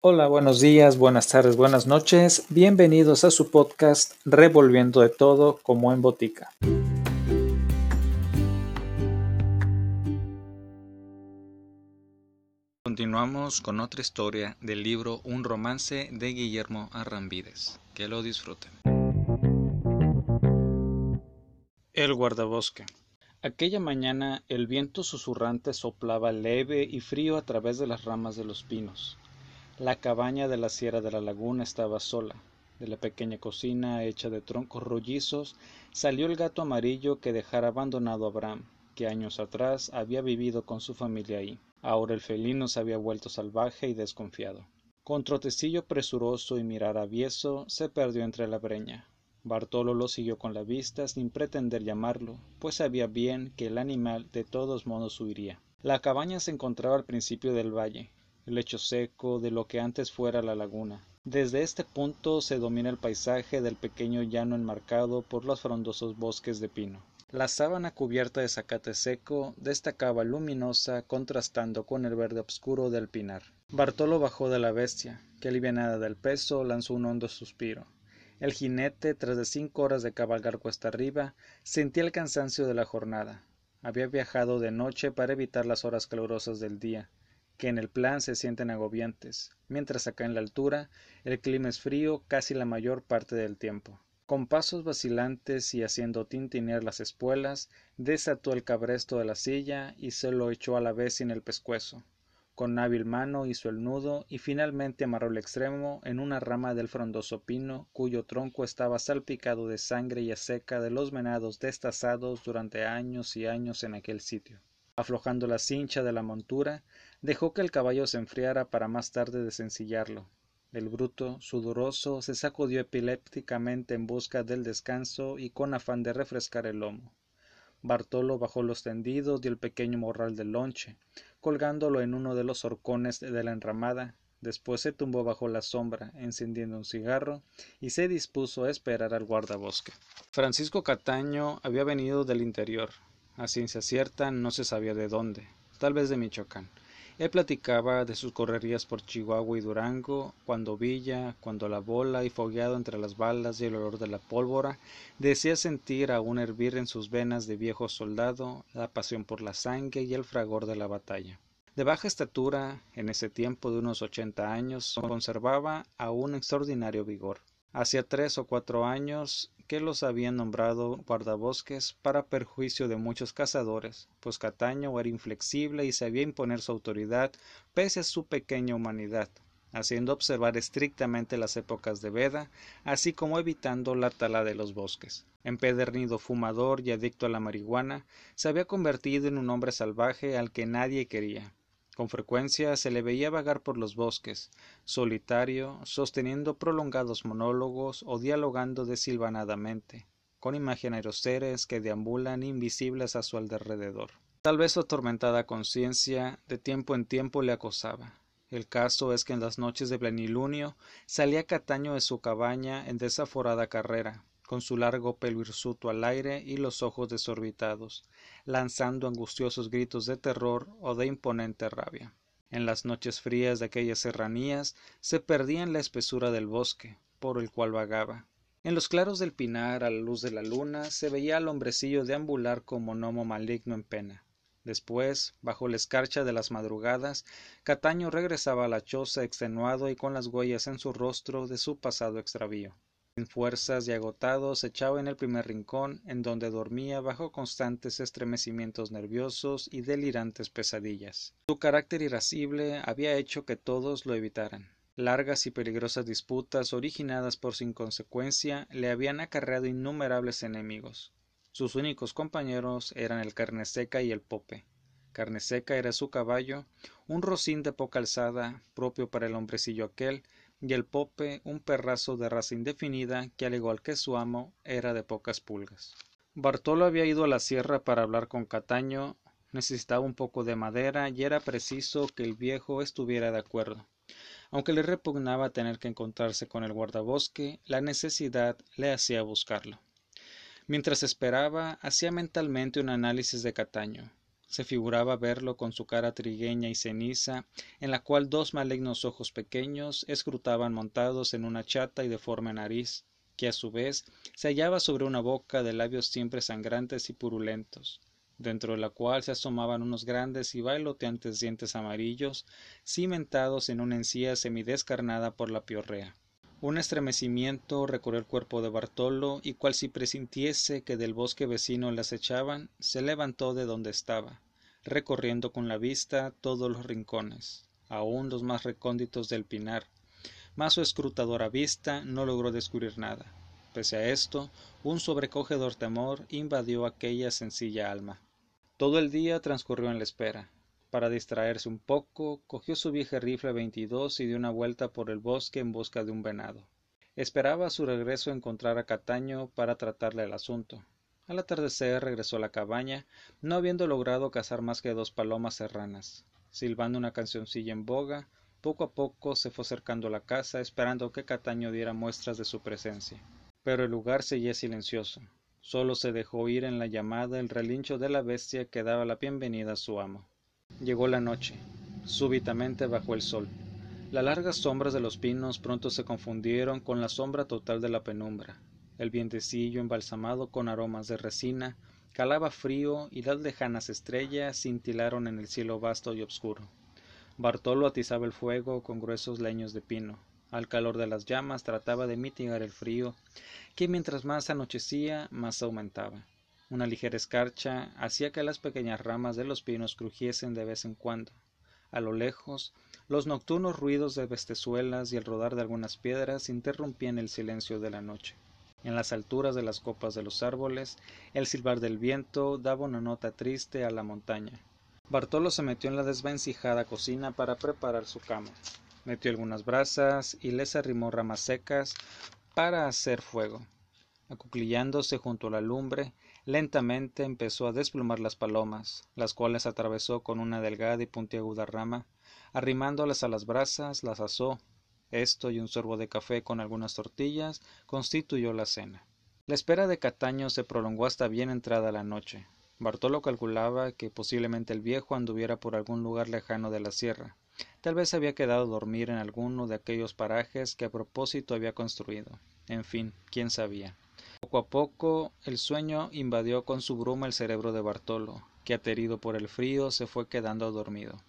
Hola, buenos días, buenas tardes, buenas noches. Bienvenidos a su podcast Revolviendo de todo como en botica. Continuamos con otra historia del libro Un romance de Guillermo Arrambides. Que lo disfruten. El guardabosque. Aquella mañana el viento susurrante soplaba leve y frío a través de las ramas de los pinos. La cabaña de la sierra de la laguna estaba sola. De la pequeña cocina hecha de troncos rollizos salió el gato amarillo que dejara abandonado a Abraham, que años atrás había vivido con su familia ahí. Ahora el felino se había vuelto salvaje y desconfiado. Con trotecillo presuroso y mirar avieso se perdió entre la breña. Bartolo lo siguió con la vista sin pretender llamarlo, pues sabía bien que el animal de todos modos huiría. La cabaña se encontraba al principio del valle, el lecho seco de lo que antes fuera la laguna. Desde este punto se domina el paisaje del pequeño llano enmarcado por los frondosos bosques de pino. La sábana cubierta de zacate seco destacaba luminosa contrastando con el verde oscuro del pinar. Bartolo bajó de la bestia, que alivianada del peso lanzó un hondo suspiro. El jinete, tras de cinco horas de cabalgar cuesta arriba, sentía el cansancio de la jornada. Había viajado de noche para evitar las horas calurosas del día, que en el plan se sienten agobiantes, mientras acá en la altura el clima es frío casi la mayor parte del tiempo. Con pasos vacilantes y haciendo tintinear las espuelas, desató el cabresto de la silla y se lo echó a la vez en el pescuezo. Con hábil mano hizo el nudo y finalmente amarró el extremo en una rama del frondoso pino cuyo tronco estaba salpicado de sangre y seca de los venados destazados durante años y años en aquel sitio. Aflojando la cincha de la montura, dejó que el caballo se enfriara para más tarde desencillarlo. El bruto, sudoroso, se sacudió epilépticamente en busca del descanso y con afán de refrescar el lomo. Bartolo bajó los tendidos y el pequeño morral del lonche, colgándolo en uno de los horcones de la enramada, después se tumbó bajo la sombra, encendiendo un cigarro, y se dispuso a esperar al guardabosque. Francisco Cataño había venido del interior, a ciencia cierta no se sabía de dónde, tal vez de Michoacán. Él platicaba de sus correrías por Chihuahua y Durango, cuando Villa, cuando la bola y fogueado entre las balas y el olor de la pólvora, decía sentir aún hervir en sus venas de viejo soldado la pasión por la sangre y el fragor de la batalla. De baja estatura, en ese tiempo de unos ochenta años, conservaba aún extraordinario vigor. Hacía tres o cuatro años que los habían nombrado guardabosques para perjuicio de muchos cazadores, pues Cataño era inflexible y sabía imponer su autoridad pese a su pequeña humanidad, haciendo observar estrictamente las épocas de veda, así como evitando la tala de los bosques. Empedernido fumador y adicto a la marihuana, se había convertido en un hombre salvaje al que nadie quería, con frecuencia se le veía vagar por los bosques, solitario, sosteniendo prolongados monólogos o dialogando desilvanadamente, con imaginarios seres que deambulan invisibles a su alrededor. Tal vez su atormentada conciencia de tiempo en tiempo le acosaba. El caso es que en las noches de plenilunio salía Cataño de su cabaña en desaforada carrera, con su largo pelo hirsuto al aire y los ojos desorbitados, lanzando angustiosos gritos de terror o de imponente rabia. En las noches frías de aquellas serranías se perdía en la espesura del bosque, por el cual vagaba. En los claros del pinar, a la luz de la luna, se veía al hombrecillo deambular como gnomo maligno en pena. Después, bajo la escarcha de las madrugadas, Cataño regresaba a la choza extenuado y con las huellas en su rostro de su pasado extravío sin fuerzas y agotado se echaba en el primer rincón en donde dormía bajo constantes estremecimientos nerviosos y delirantes pesadillas. Su carácter irascible había hecho que todos lo evitaran. Largas y peligrosas disputas originadas por su inconsecuencia le habían acarreado innumerables enemigos. Sus únicos compañeros eran el carne seca y el pope. Carne seca era su caballo, un rocín de poca alzada, propio para el hombrecillo aquel, y el pope un perrazo de raza indefinida que al igual que su amo era de pocas pulgas. Bartolo había ido a la sierra para hablar con Cataño, necesitaba un poco de madera y era preciso que el viejo estuviera de acuerdo. Aunque le repugnaba tener que encontrarse con el guardabosque, la necesidad le hacía buscarlo. Mientras esperaba, hacía mentalmente un análisis de Cataño. Se figuraba verlo con su cara trigueña y ceniza, en la cual dos malignos ojos pequeños escrutaban montados en una chata y deforme nariz, que a su vez se hallaba sobre una boca de labios siempre sangrantes y purulentos, dentro de la cual se asomaban unos grandes y bailoteantes dientes amarillos, cimentados en una encía semidescarnada por la piorrea. Un estremecimiento recorrió el cuerpo de Bartolo, y cual si presintiese que del bosque vecino le acechaban, se levantó de donde estaba, recorriendo con la vista todos los rincones, aun los más recónditos del pinar, mas su escrutadora vista no logró descubrir nada. Pese a esto, un sobrecogedor temor invadió aquella sencilla alma. Todo el día transcurrió en la espera. Para distraerse un poco, cogió su vieja rifle 22 y dio una vuelta por el bosque en busca de un venado. Esperaba a su regreso encontrar a Cataño para tratarle el asunto. Al atardecer regresó a la cabaña, no habiendo logrado cazar más que dos palomas serranas. Silbando una cancioncilla en boga, poco a poco se fue acercando a la casa esperando que Cataño diera muestras de su presencia. Pero el lugar seguía silencioso. Solo se dejó oír en la llamada el relincho de la bestia que daba la bienvenida a su amo. Llegó la noche. Súbitamente bajó el sol. Las largas sombras de los pinos pronto se confundieron con la sombra total de la penumbra. El vientecillo embalsamado con aromas de resina calaba frío y las lejanas estrellas cintilaron en el cielo vasto y obscuro. Bartolo atizaba el fuego con gruesos leños de pino. Al calor de las llamas trataba de mitigar el frío, que mientras más anochecía más aumentaba. Una ligera escarcha hacía que las pequeñas ramas de los pinos crujiesen de vez en cuando. A lo lejos, los nocturnos ruidos de bestezuelas y el rodar de algunas piedras interrumpían el silencio de la noche. En las alturas de las copas de los árboles, el silbar del viento daba una nota triste a la montaña. Bartolo se metió en la desvencijada cocina para preparar su cama. Metió algunas brasas y les arrimó ramas secas para hacer fuego. Acuclillándose junto a la lumbre, lentamente empezó a desplumar las palomas, las cuales atravesó con una delgada y puntiaguda rama, arrimándolas a las brasas, las asó. Esto y un sorbo de café con algunas tortillas constituyó la cena. La espera de Cataño se prolongó hasta bien entrada la noche. Bartolo calculaba que posiblemente el viejo anduviera por algún lugar lejano de la sierra. Tal vez había quedado a dormir en alguno de aquellos parajes que a propósito había construido. En fin, quién sabía. Poco a poco el sueño invadió con su bruma el cerebro de Bartolo, que aterido por el frío se fue quedando dormido.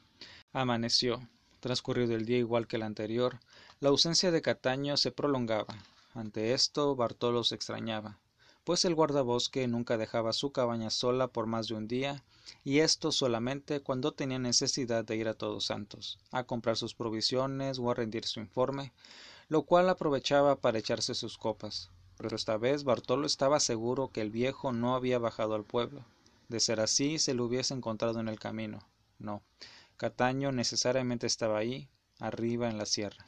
Amaneció. Transcurrido el día igual que el anterior, la ausencia de Cataño se prolongaba. Ante esto Bartolo se extrañaba, pues el guardabosque nunca dejaba su cabaña sola por más de un día, y esto solamente cuando tenía necesidad de ir a Todos Santos, a comprar sus provisiones o a rendir su informe, lo cual aprovechaba para echarse sus copas pero esta vez Bartolo estaba seguro que el viejo no había bajado al pueblo. De ser así, se lo hubiese encontrado en el camino. No, Cataño necesariamente estaba ahí, arriba en la sierra.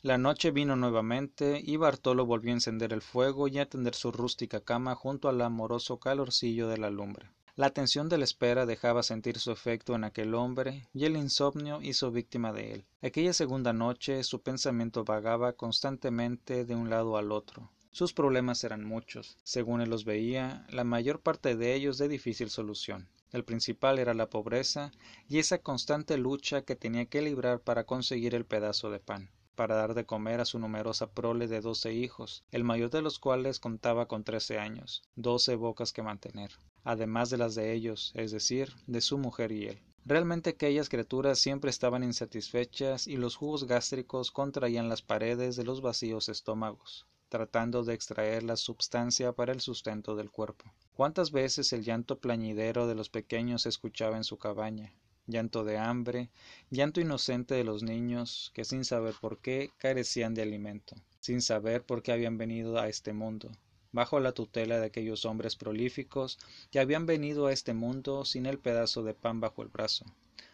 La noche vino nuevamente y Bartolo volvió a encender el fuego y a tender su rústica cama junto al amoroso calorcillo de la lumbre. La tensión de la espera dejaba sentir su efecto en aquel hombre y el insomnio hizo víctima de él. Aquella segunda noche su pensamiento vagaba constantemente de un lado al otro. Sus problemas eran muchos. Según él los veía, la mayor parte de ellos de difícil solución. El principal era la pobreza y esa constante lucha que tenía que librar para conseguir el pedazo de pan, para dar de comer a su numerosa prole de doce hijos, el mayor de los cuales contaba con trece años, doce bocas que mantener, además de las de ellos, es decir, de su mujer y él. Realmente aquellas criaturas siempre estaban insatisfechas y los jugos gástricos contraían las paredes de los vacíos estómagos tratando de extraer la substancia para el sustento del cuerpo. Cuántas veces el llanto plañidero de los pequeños se escuchaba en su cabaña, llanto de hambre, llanto inocente de los niños que sin saber por qué carecían de alimento, sin saber por qué habían venido a este mundo, bajo la tutela de aquellos hombres prolíficos que habían venido a este mundo sin el pedazo de pan bajo el brazo.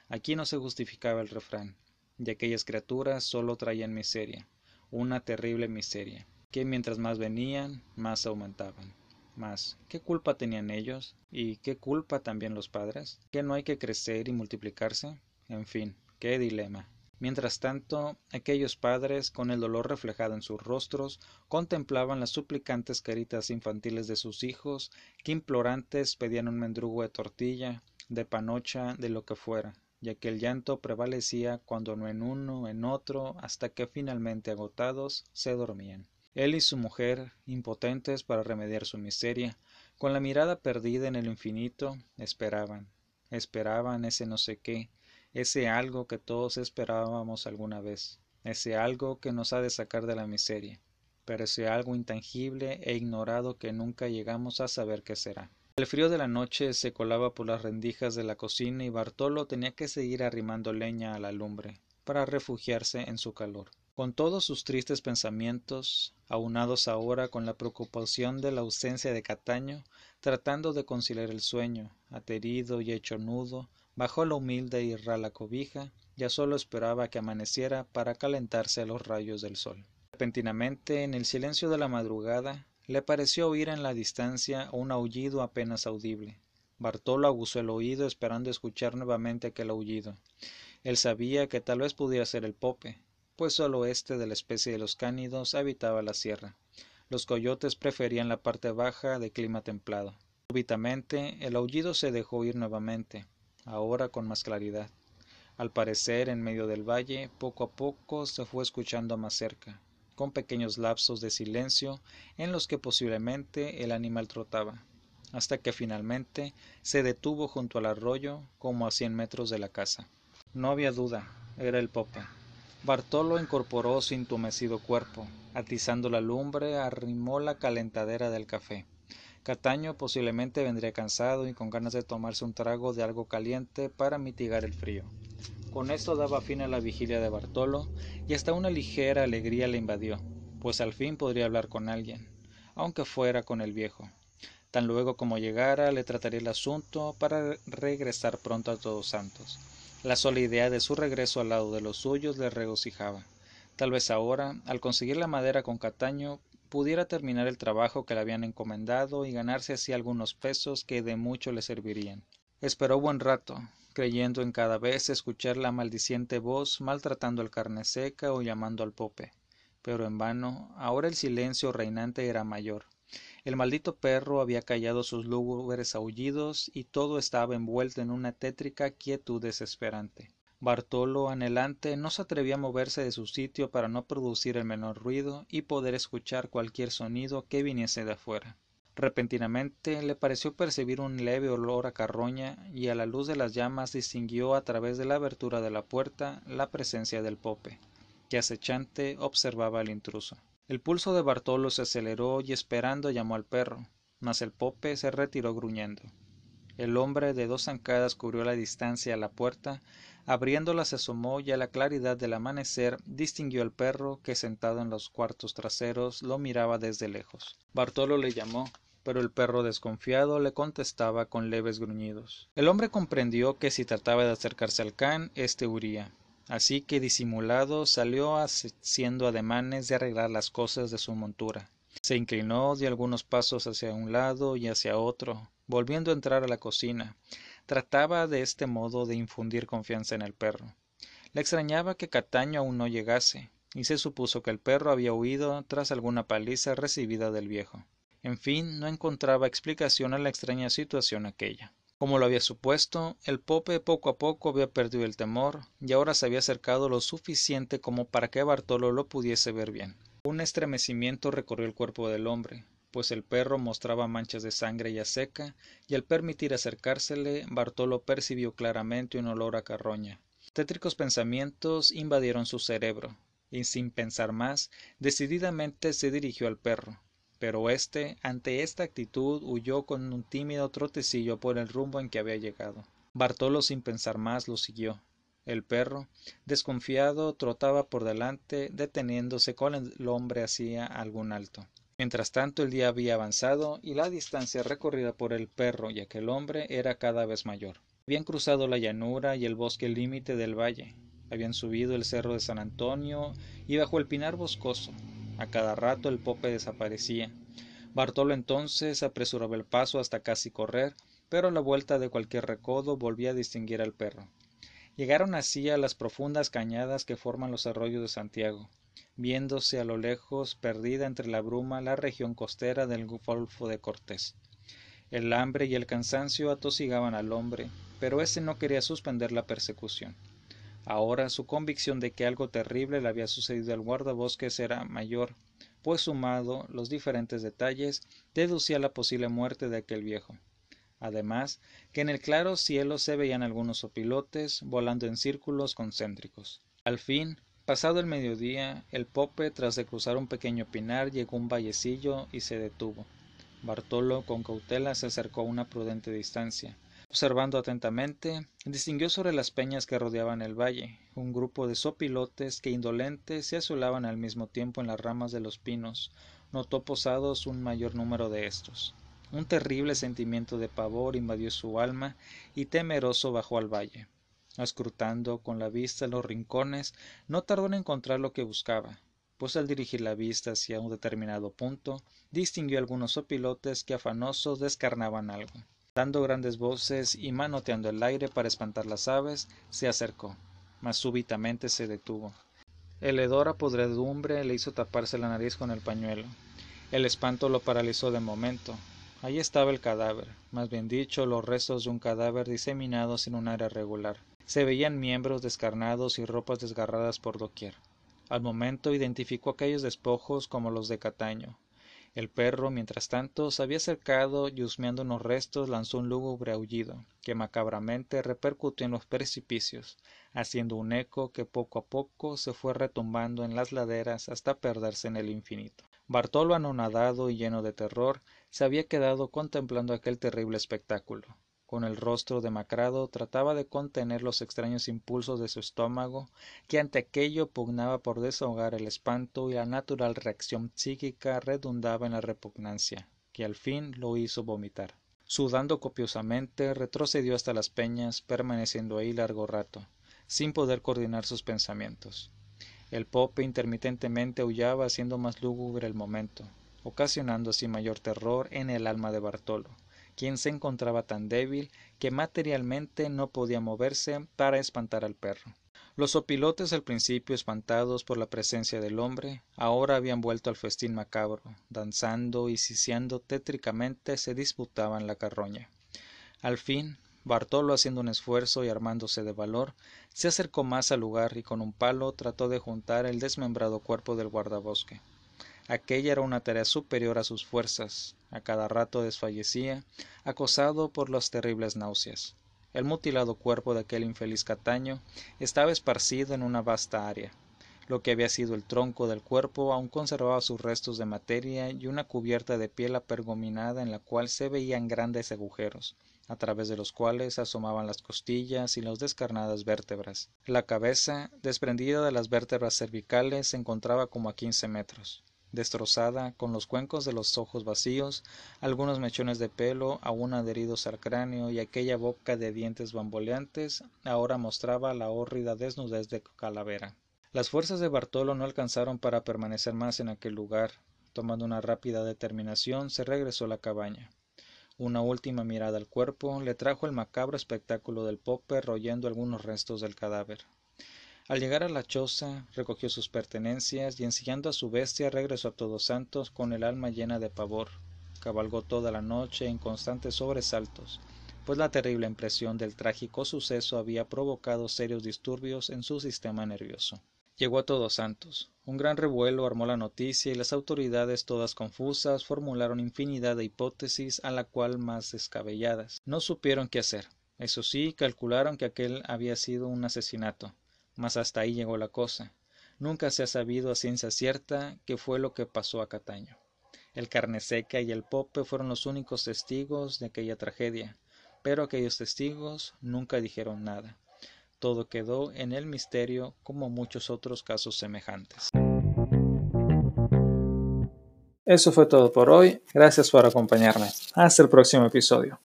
Aquí no se justificaba el refrán, y aquellas criaturas solo traían miseria, una terrible miseria que mientras más venían, más aumentaban. Mas, ¿qué culpa tenían ellos? ¿Y qué culpa también los padres? ¿Que no hay que crecer y multiplicarse? En fin, qué dilema. Mientras tanto, aquellos padres, con el dolor reflejado en sus rostros, contemplaban las suplicantes caritas infantiles de sus hijos, que implorantes pedían un mendrugo de tortilla, de panocha, de lo que fuera, y aquel llanto prevalecía cuando no en uno, en otro, hasta que finalmente agotados se dormían. Él y su mujer, impotentes para remediar su miseria, con la mirada perdida en el infinito, esperaban, esperaban ese no sé qué, ese algo que todos esperábamos alguna vez, ese algo que nos ha de sacar de la miseria, pero ese algo intangible e ignorado que nunca llegamos a saber qué será. El frío de la noche se colaba por las rendijas de la cocina y Bartolo tenía que seguir arrimando leña a la lumbre para refugiarse en su calor. Con todos sus tristes pensamientos, aunados ahora con la preocupación de la ausencia de Cataño, tratando de conciliar el sueño, aterido y hecho nudo, Bajó la humilde y rala cobija, ya solo esperaba que amaneciera para calentarse a los rayos del sol. Repentinamente, en el silencio de la madrugada, le pareció oír en la distancia un aullido apenas audible. Bartolo aguzó el oído esperando escuchar nuevamente aquel aullido. Él sabía que tal vez pudiera ser el pope, pues solo este de la especie de los cánidos habitaba la sierra. Los coyotes preferían la parte baja de clima templado. Súbitamente el aullido se dejó oír nuevamente, ahora con más claridad. Al parecer, en medio del valle, poco a poco se fue escuchando más cerca, con pequeños lapsos de silencio en los que posiblemente el animal trotaba, hasta que finalmente se detuvo junto al arroyo como a cien metros de la casa. No había duda, era el pope. Bartolo incorporó su intumecido cuerpo, atizando la lumbre, arrimó la calentadera del café. Cataño posiblemente vendría cansado y con ganas de tomarse un trago de algo caliente para mitigar el frío. Con esto daba fin a la vigilia de Bartolo y hasta una ligera alegría le invadió, pues al fin podría hablar con alguien, aunque fuera con el viejo. Tan luego como llegara le trataría el asunto para regresar pronto a Todos Santos. La sola idea de su regreso al lado de los suyos le regocijaba. Tal vez ahora, al conseguir la madera con Cataño, pudiera terminar el trabajo que le habían encomendado y ganarse así algunos pesos que de mucho le servirían. Esperó buen rato, creyendo en cada vez escuchar la maldiciente voz maltratando al carne seca o llamando al pope. Pero en vano, ahora el silencio reinante era mayor. El maldito perro había callado sus lúgubres aullidos y todo estaba envuelto en una tétrica quietud desesperante. Bartolo, anhelante, no se atrevía a moverse de su sitio para no producir el menor ruido y poder escuchar cualquier sonido que viniese de afuera. Repentinamente le pareció percibir un leve olor a carroña y a la luz de las llamas distinguió a través de la abertura de la puerta la presencia del pope, que acechante observaba al intruso. El pulso de Bartolo se aceleró y esperando llamó al perro, mas el pope se retiró gruñendo. El hombre de dos zancadas cubrió la distancia a la puerta abriéndola se asomó y a la claridad del amanecer distinguió al perro que sentado en los cuartos traseros lo miraba desde lejos. Bartolo le llamó, pero el perro desconfiado le contestaba con leves gruñidos. El hombre comprendió que si trataba de acercarse al can, éste huría. Así que disimulado salió haciendo ademanes de arreglar las cosas de su montura. Se inclinó, dio algunos pasos hacia un lado y hacia otro, volviendo a entrar a la cocina, Trataba de este modo de infundir confianza en el perro. Le extrañaba que Cataño aún no llegase, y se supuso que el perro había huido tras alguna paliza recibida del viejo. En fin, no encontraba explicación a la extraña situación aquella. Como lo había supuesto, el pope poco a poco había perdido el temor y ahora se había acercado lo suficiente como para que Bartolo lo pudiese ver bien. Un estremecimiento recorrió el cuerpo del hombre pues el perro mostraba manchas de sangre ya seca, y al permitir acercársele, Bartolo percibió claramente un olor a carroña. Tétricos pensamientos invadieron su cerebro, y sin pensar más, decididamente se dirigió al perro. Pero éste, ante esta actitud, huyó con un tímido trotecillo por el rumbo en que había llegado. Bartolo sin pensar más lo siguió. El perro, desconfiado, trotaba por delante, deteniéndose con el hombre hacía algún alto. Mientras tanto el día había avanzado y la distancia recorrida por el perro y aquel hombre era cada vez mayor. Habían cruzado la llanura y el bosque límite del valle, habían subido el cerro de San Antonio y bajo el pinar boscoso. A cada rato el pope desaparecía. Bartolo entonces apresuraba el paso hasta casi correr, pero a la vuelta de cualquier recodo volvía a distinguir al perro. Llegaron así a las profundas cañadas que forman los arroyos de Santiago, viéndose a lo lejos perdida entre la bruma la región costera del Golfo de Cortés. El hambre y el cansancio atosigaban al hombre, pero éste no quería suspender la persecución. Ahora su convicción de que algo terrible le había sucedido al guardabosques era mayor, pues sumado los diferentes detalles, deducía la posible muerte de aquel viejo. Además, que en el claro cielo se veían algunos opilotes volando en círculos concéntricos. Al fin, pasado el mediodía, el pope, tras de cruzar un pequeño pinar, llegó a un vallecillo y se detuvo. Bartolo, con cautela, se acercó a una prudente distancia. Observando atentamente, distinguió sobre las peñas que rodeaban el valle un grupo de sopilotes que indolentes se azulaban al mismo tiempo en las ramas de los pinos. Notó posados un mayor número de estos. Un terrible sentimiento de pavor invadió su alma y temeroso bajó al valle. Escrutando con la vista los rincones, no tardó en encontrar lo que buscaba, pues al dirigir la vista hacia un determinado punto, distinguió algunos opilotes que afanosos descarnaban algo. Dando grandes voces y manoteando el aire para espantar las aves, se acercó, mas súbitamente se detuvo. El hedor a podredumbre le hizo taparse la nariz con el pañuelo. El espanto lo paralizó de momento, Allí estaba el cadáver, más bien dicho, los restos de un cadáver diseminados en un área regular. Se veían miembros descarnados y ropas desgarradas por doquier. Al momento identificó aquellos despojos como los de Cataño. El perro, mientras tanto, se había acercado y husmeando unos restos lanzó un lúgubre aullido, que macabramente repercutió en los precipicios, haciendo un eco que poco a poco se fue retumbando en las laderas hasta perderse en el infinito. Bartolo, anonadado y lleno de terror, se había quedado contemplando aquel terrible espectáculo. Con el rostro demacrado trataba de contener los extraños impulsos de su estómago, que ante aquello pugnaba por desahogar el espanto y la natural reacción psíquica redundaba en la repugnancia, que al fin lo hizo vomitar. Sudando copiosamente, retrocedió hasta las peñas, permaneciendo ahí largo rato, sin poder coordinar sus pensamientos. El pope intermitentemente aullaba haciendo más lúgubre el momento, ocasionando así mayor terror en el alma de Bartolo, quien se encontraba tan débil que materialmente no podía moverse para espantar al perro. Los opilotes al principio espantados por la presencia del hombre, ahora habían vuelto al festín macabro, danzando y siseando tétricamente se disputaban la carroña. Al fin, Bartolo, haciendo un esfuerzo y armándose de valor, se acercó más al lugar y con un palo trató de juntar el desmembrado cuerpo del guardabosque. Aquella era una tarea superior a sus fuerzas. A cada rato desfallecía, acosado por las terribles náuseas. El mutilado cuerpo de aquel infeliz Cataño estaba esparcido en una vasta área. Lo que había sido el tronco del cuerpo aún conservaba sus restos de materia y una cubierta de piel apergominada en la cual se veían grandes agujeros, a través de los cuales asomaban las costillas y las descarnadas vértebras. La cabeza, desprendida de las vértebras cervicales, se encontraba como a quince metros destrozada, con los cuencos de los ojos vacíos, algunos mechones de pelo aún adheridos al cráneo y aquella boca de dientes bamboleantes ahora mostraba la hórrida desnudez de calavera. Las fuerzas de Bartolo no alcanzaron para permanecer más en aquel lugar. Tomando una rápida determinación, se regresó a la cabaña. Una última mirada al cuerpo le trajo el macabro espectáculo del pope royendo algunos restos del cadáver. Al llegar a la choza, recogió sus pertenencias y ensillando a su bestia regresó a Todos Santos con el alma llena de pavor. Cabalgó toda la noche en constantes sobresaltos, pues la terrible impresión del trágico suceso había provocado serios disturbios en su sistema nervioso. Llegó a Todos Santos. Un gran revuelo armó la noticia y las autoridades, todas confusas, formularon infinidad de hipótesis, a la cual más descabelladas. No supieron qué hacer. Eso sí, calcularon que aquel había sido un asesinato, mas hasta ahí llegó la cosa. Nunca se ha sabido a ciencia cierta qué fue lo que pasó a Cataño. El Carneseca y el Pope fueron los únicos testigos de aquella tragedia, pero aquellos testigos nunca dijeron nada. Todo quedó en el misterio como muchos otros casos semejantes. Eso fue todo por hoy. Gracias por acompañarme. Hasta el próximo episodio.